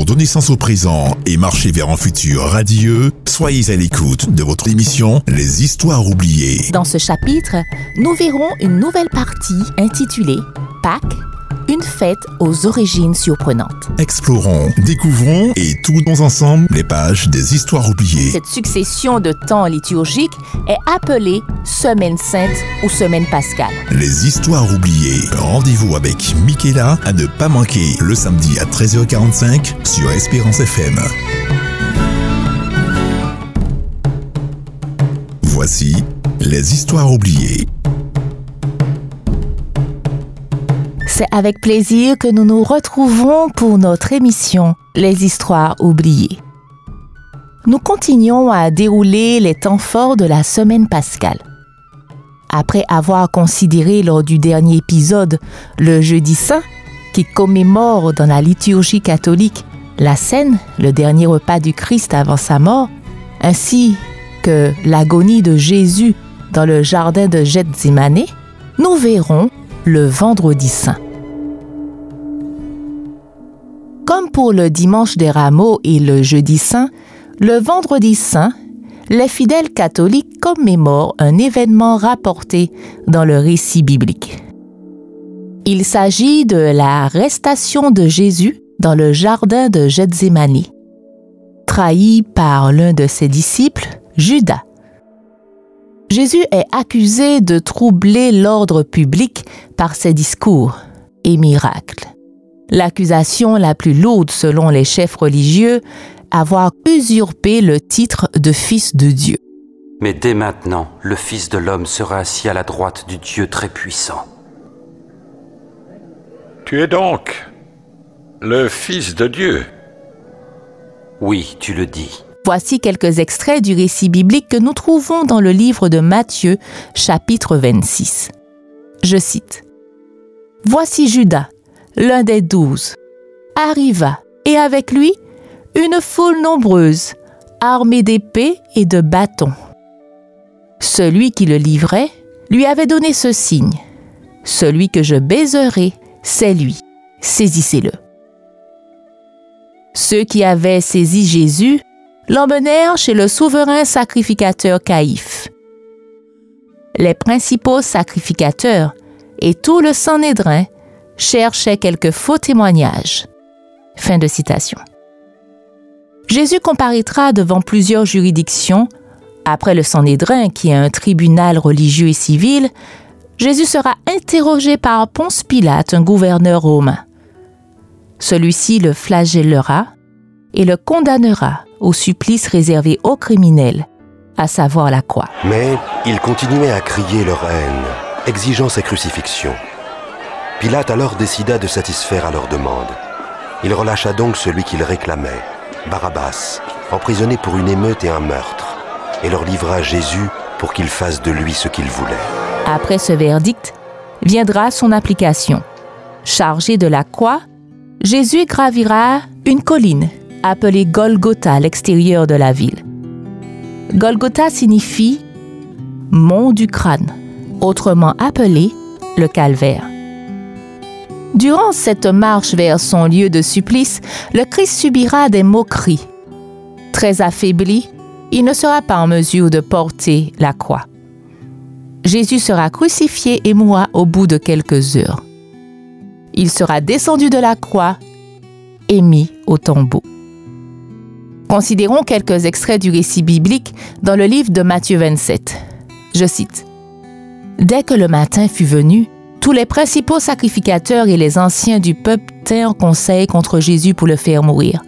Pour donner sens au présent et marcher vers un futur radieux, soyez à l'écoute de votre émission Les Histoires oubliées. Dans ce chapitre, nous verrons une nouvelle partie intitulée Pâques une fête aux origines surprenantes. Explorons, découvrons et tournons ensemble les pages des histoires oubliées. Cette succession de temps liturgiques est appelée Semaine sainte ou Semaine pascale. Les histoires oubliées. Rendez-vous avec Michaela à ne pas manquer le samedi à 13h45 sur Espérance FM. Voici les histoires oubliées. C'est avec plaisir que nous nous retrouvons pour notre émission Les histoires oubliées. Nous continuons à dérouler les temps forts de la semaine pascale. Après avoir considéré lors du dernier épisode le jeudi saint, qui commémore dans la liturgie catholique la scène, le dernier repas du Christ avant sa mort, ainsi que l'agonie de Jésus dans le jardin de Gethsemane, nous verrons le vendredi saint. Comme pour le dimanche des rameaux et le jeudi saint, le vendredi saint, les fidèles catholiques commémorent un événement rapporté dans le récit biblique. Il s'agit de l'arrestation de Jésus dans le jardin de Gethsemane, trahi par l'un de ses disciples, Judas. Jésus est accusé de troubler l'ordre public par ses discours et miracles l'accusation la plus lourde selon les chefs religieux, avoir usurpé le titre de fils de Dieu. Mais dès maintenant, le Fils de l'homme sera assis à la droite du Dieu très-puissant. Tu es donc le Fils de Dieu. Oui, tu le dis. Voici quelques extraits du récit biblique que nous trouvons dans le livre de Matthieu, chapitre 26. Je cite. Voici Judas, l'un des douze, arriva, et avec lui, une foule nombreuse, armée d'épées et de bâtons. Celui qui le livrait lui avait donné ce signe. Celui que je baiserai, c'est lui. Saisissez-le. Ceux qui avaient saisi Jésus l'emmenèrent chez le souverain sacrificateur Caïphe. Les principaux sacrificateurs et tout le Sanhédrin cherchait quelques faux témoignages. Fin de citation. Jésus comparaîtra devant plusieurs juridictions. Après le Sanhédrin, qui est un tribunal religieux et civil, Jésus sera interrogé par Ponce Pilate, un gouverneur romain. Celui-ci le flagellera et le condamnera au supplice réservé aux criminels, à savoir la croix. Mais ils continuaient à crier leur haine, exigeant sa crucifixion. Pilate alors décida de satisfaire à leur demande. Il relâcha donc celui qu'il réclamait, Barabbas, emprisonné pour une émeute et un meurtre, et leur livra Jésus pour qu'il fasse de lui ce qu'il voulait. Après ce verdict, viendra son application. Chargé de la croix, Jésus gravira une colline appelée Golgotha à l'extérieur de la ville. Golgotha signifie mont du crâne, autrement appelé le calvaire. Durant cette marche vers son lieu de supplice, le Christ subira des moqueries. Très affaibli, il ne sera pas en mesure de porter la croix. Jésus sera crucifié et mourra au bout de quelques heures. Il sera descendu de la croix et mis au tombeau. Considérons quelques extraits du récit biblique dans le livre de Matthieu 27. Je cite. Dès que le matin fut venu, tous les principaux sacrificateurs et les anciens du peuple tinrent conseil contre Jésus pour le faire mourir.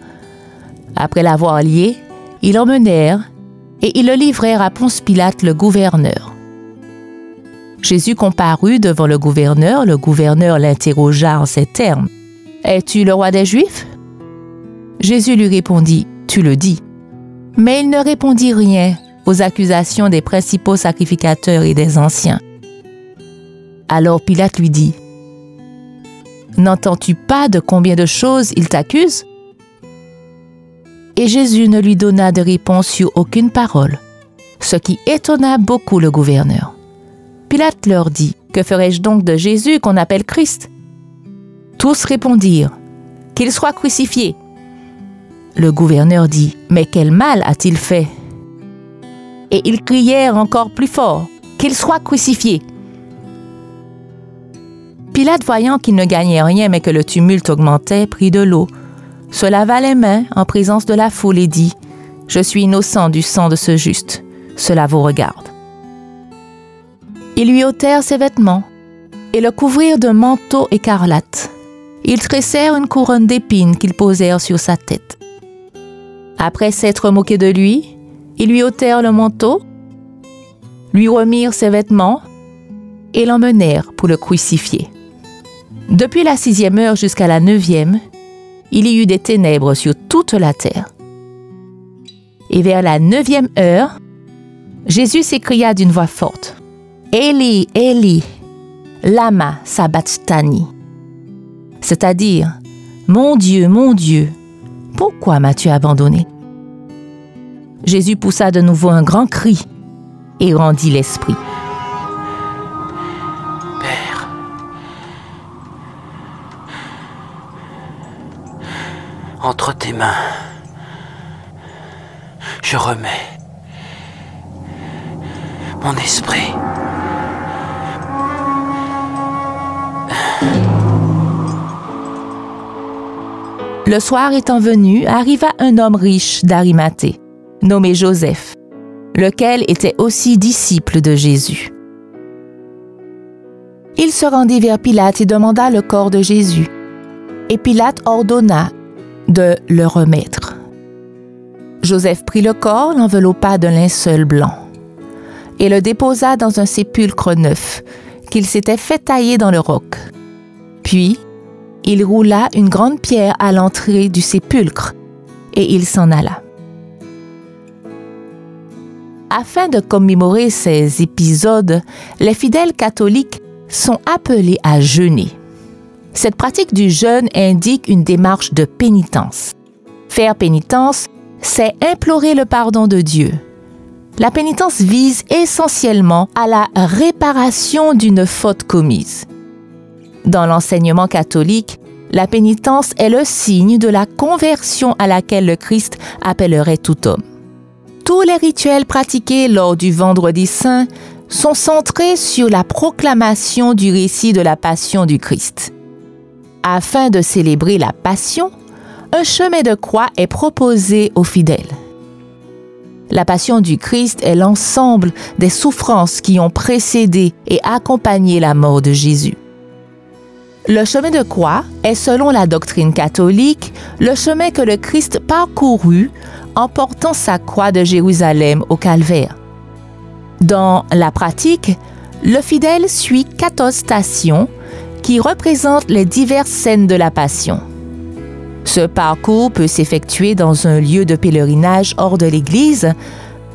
Après l'avoir lié, ils l'emmenèrent et ils le livrèrent à Ponce Pilate, le gouverneur. Jésus comparut devant le gouverneur. Le gouverneur l'interrogea en ces termes. Es-tu le roi des Juifs? Jésus lui répondit, Tu le dis. Mais il ne répondit rien aux accusations des principaux sacrificateurs et des anciens. Alors Pilate lui dit, N'entends-tu pas de combien de choses il t'accuse? Et Jésus ne lui donna de réponse sur aucune parole, ce qui étonna beaucoup le gouverneur. Pilate leur dit, Que ferai-je donc de Jésus qu'on appelle Christ? Tous répondirent, Qu'il soit crucifié. le gouverneur dit, Mais quel mal a-t-il fait? Et ils crièrent encore plus fort, Qu'il soit crucifié. Pilate, voyant qu'il ne gagnait rien mais que le tumulte augmentait, prit de l'eau, se lava les mains en présence de la foule et dit, Je suis innocent du sang de ce juste, cela vous regarde. Ils lui ôtèrent ses vêtements et le couvrirent d'un manteau écarlate. Ils tressèrent une couronne d'épines qu'ils posèrent sur sa tête. Après s'être moqués de lui, ils lui ôtèrent le manteau, lui remirent ses vêtements et l'emmenèrent pour le crucifier. Depuis la sixième heure jusqu'à la neuvième, il y eut des ténèbres sur toute la terre. Et vers la neuvième heure, Jésus s'écria d'une voix forte, Eli, Eli, lama sabachthani, c'est-à-dire, Mon Dieu, mon Dieu, pourquoi m'as-tu abandonné? Jésus poussa de nouveau un grand cri et rendit l'esprit. Entre tes mains, je remets mon esprit. Le soir étant venu, arriva un homme riche d'Arimathée, nommé Joseph, lequel était aussi disciple de Jésus. Il se rendit vers Pilate et demanda le corps de Jésus. Et Pilate ordonna de le remettre. Joseph prit le corps, l'enveloppa d'un linceul blanc et le déposa dans un sépulcre neuf qu'il s'était fait tailler dans le roc. Puis, il roula une grande pierre à l'entrée du sépulcre et il s'en alla. Afin de commémorer ces épisodes, les fidèles catholiques sont appelés à jeûner. Cette pratique du jeûne indique une démarche de pénitence. Faire pénitence, c'est implorer le pardon de Dieu. La pénitence vise essentiellement à la réparation d'une faute commise. Dans l'enseignement catholique, la pénitence est le signe de la conversion à laquelle le Christ appellerait tout homme. Tous les rituels pratiqués lors du vendredi saint sont centrés sur la proclamation du récit de la passion du Christ. Afin de célébrer la passion, un chemin de croix est proposé aux fidèles. La passion du Christ est l'ensemble des souffrances qui ont précédé et accompagné la mort de Jésus. Le chemin de croix est, selon la doctrine catholique, le chemin que le Christ parcourut en portant sa croix de Jérusalem au calvaire. Dans la pratique, le fidèle suit 14 stations qui représentent les diverses scènes de la Passion. Ce parcours peut s'effectuer dans un lieu de pèlerinage hors de l'église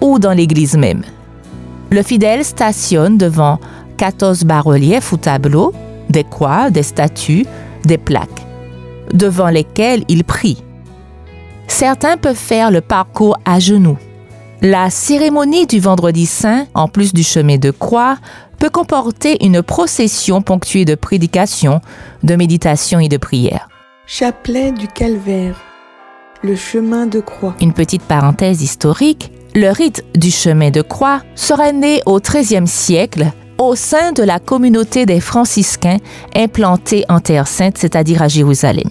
ou dans l'église même. Le fidèle stationne devant 14 bas-reliefs ou tableaux, des croix, des statues, des plaques, devant lesquelles il prie. Certains peuvent faire le parcours à genoux. La cérémonie du vendredi saint, en plus du chemin de croix, peut comporter une procession ponctuée de prédications, de méditation et de prières. Chapelet du calvaire, le chemin de croix. Une petite parenthèse historique, le rite du chemin de croix serait né au XIIIe siècle au sein de la communauté des franciscains implantés en Terre sainte, c'est-à-dire à Jérusalem.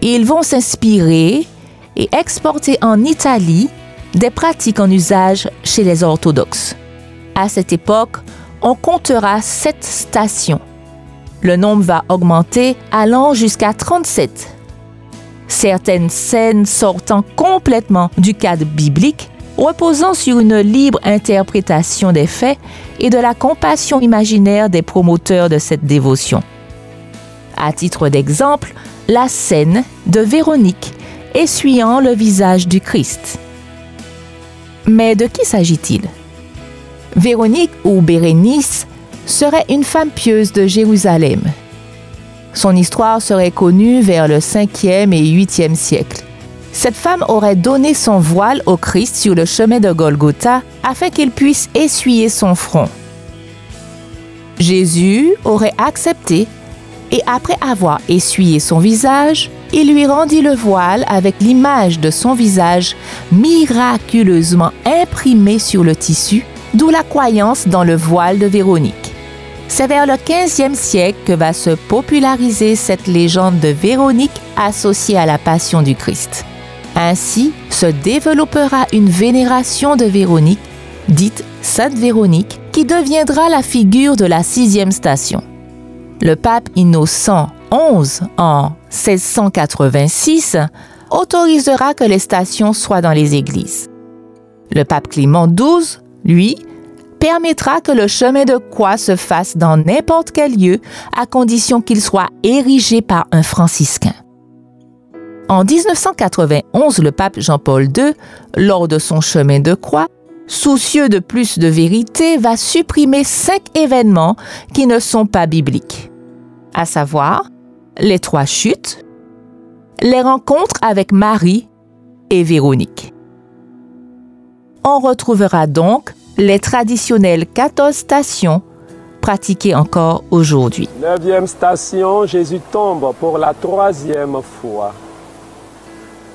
Ils vont s'inspirer et exporter en Italie des pratiques en usage chez les orthodoxes. À cette époque, on comptera sept stations. Le nombre va augmenter allant jusqu'à 37. Certaines scènes sortant complètement du cadre biblique, reposant sur une libre interprétation des faits et de la compassion imaginaire des promoteurs de cette dévotion. À titre d'exemple, la scène de Véronique essuyant le visage du Christ. Mais de qui s'agit-il? Véronique ou Bérénice serait une femme pieuse de Jérusalem. Son histoire serait connue vers le 5e et 8e siècle. Cette femme aurait donné son voile au Christ sur le chemin de Golgotha afin qu'il puisse essuyer son front. Jésus aurait accepté et après avoir essuyé son visage, il lui rendit le voile avec l'image de son visage miraculeusement imprimée sur le tissu, d'où la croyance dans le voile de Véronique. C'est vers le 15e siècle que va se populariser cette légende de Véronique associée à la passion du Christ. Ainsi se développera une vénération de Véronique, dite Sainte Véronique, qui deviendra la figure de la sixième station. Le pape Innocent XI, en 1686, autorisera que les stations soient dans les églises. Le pape Clément XII, lui, permettra que le chemin de croix se fasse dans n'importe quel lieu à condition qu'il soit érigé par un franciscain. En 1991, le pape Jean-Paul II, lors de son chemin de croix, soucieux de plus de vérité, va supprimer cinq événements qui ne sont pas bibliques, à savoir les trois chutes, les rencontres avec Marie et Véronique. On retrouvera donc les traditionnelles 14 stations pratiquées encore aujourd'hui. Neuvième station, Jésus tombe pour la troisième fois.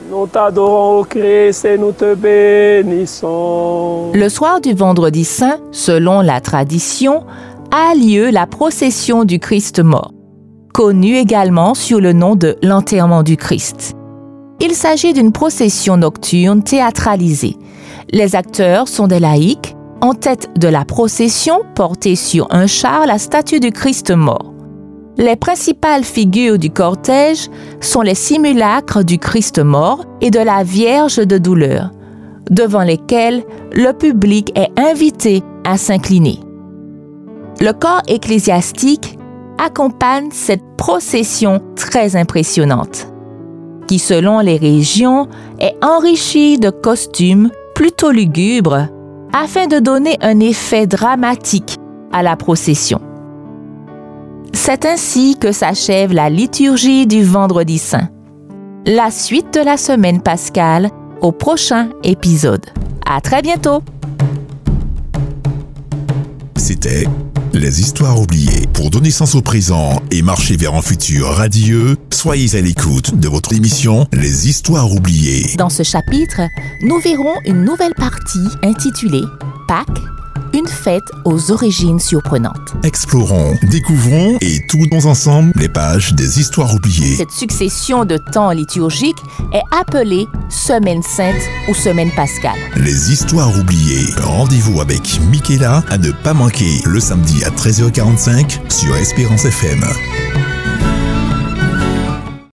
Nous t'adorons, au Christ, et nous te bénissons. Le soir du vendredi saint, selon la tradition, a lieu la procession du Christ mort, connue également sous le nom de l'enterrement du Christ. Il s'agit d'une procession nocturne théâtralisée. Les acteurs sont des laïcs en tête de la procession portée sur un char la statue du Christ mort. Les principales figures du cortège sont les simulacres du Christ mort et de la Vierge de douleur, devant lesquels le public est invité à s'incliner. Le corps ecclésiastique accompagne cette procession très impressionnante, qui selon les régions est enrichie de costumes plutôt lugubres afin de donner un effet dramatique à la procession. C'est ainsi que s'achève la liturgie du vendredi saint. La suite de la semaine pascale au prochain épisode. À très bientôt! Les Histoires oubliées. Pour donner sens au présent et marcher vers un futur radieux, soyez à l'écoute de votre émission Les Histoires oubliées. Dans ce chapitre, nous verrons une nouvelle partie intitulée Pâques, une fête aux origines surprenantes. Explorons, découvrons et tournons ensemble les pages des Histoires oubliées. Cette succession de temps liturgiques est appelée Semaine sainte ou Semaine pascale. Les Histoires oubliées. Rendez-vous avec Michaela à ne pas manquer le samedi à 13h45 sur Espérance FM.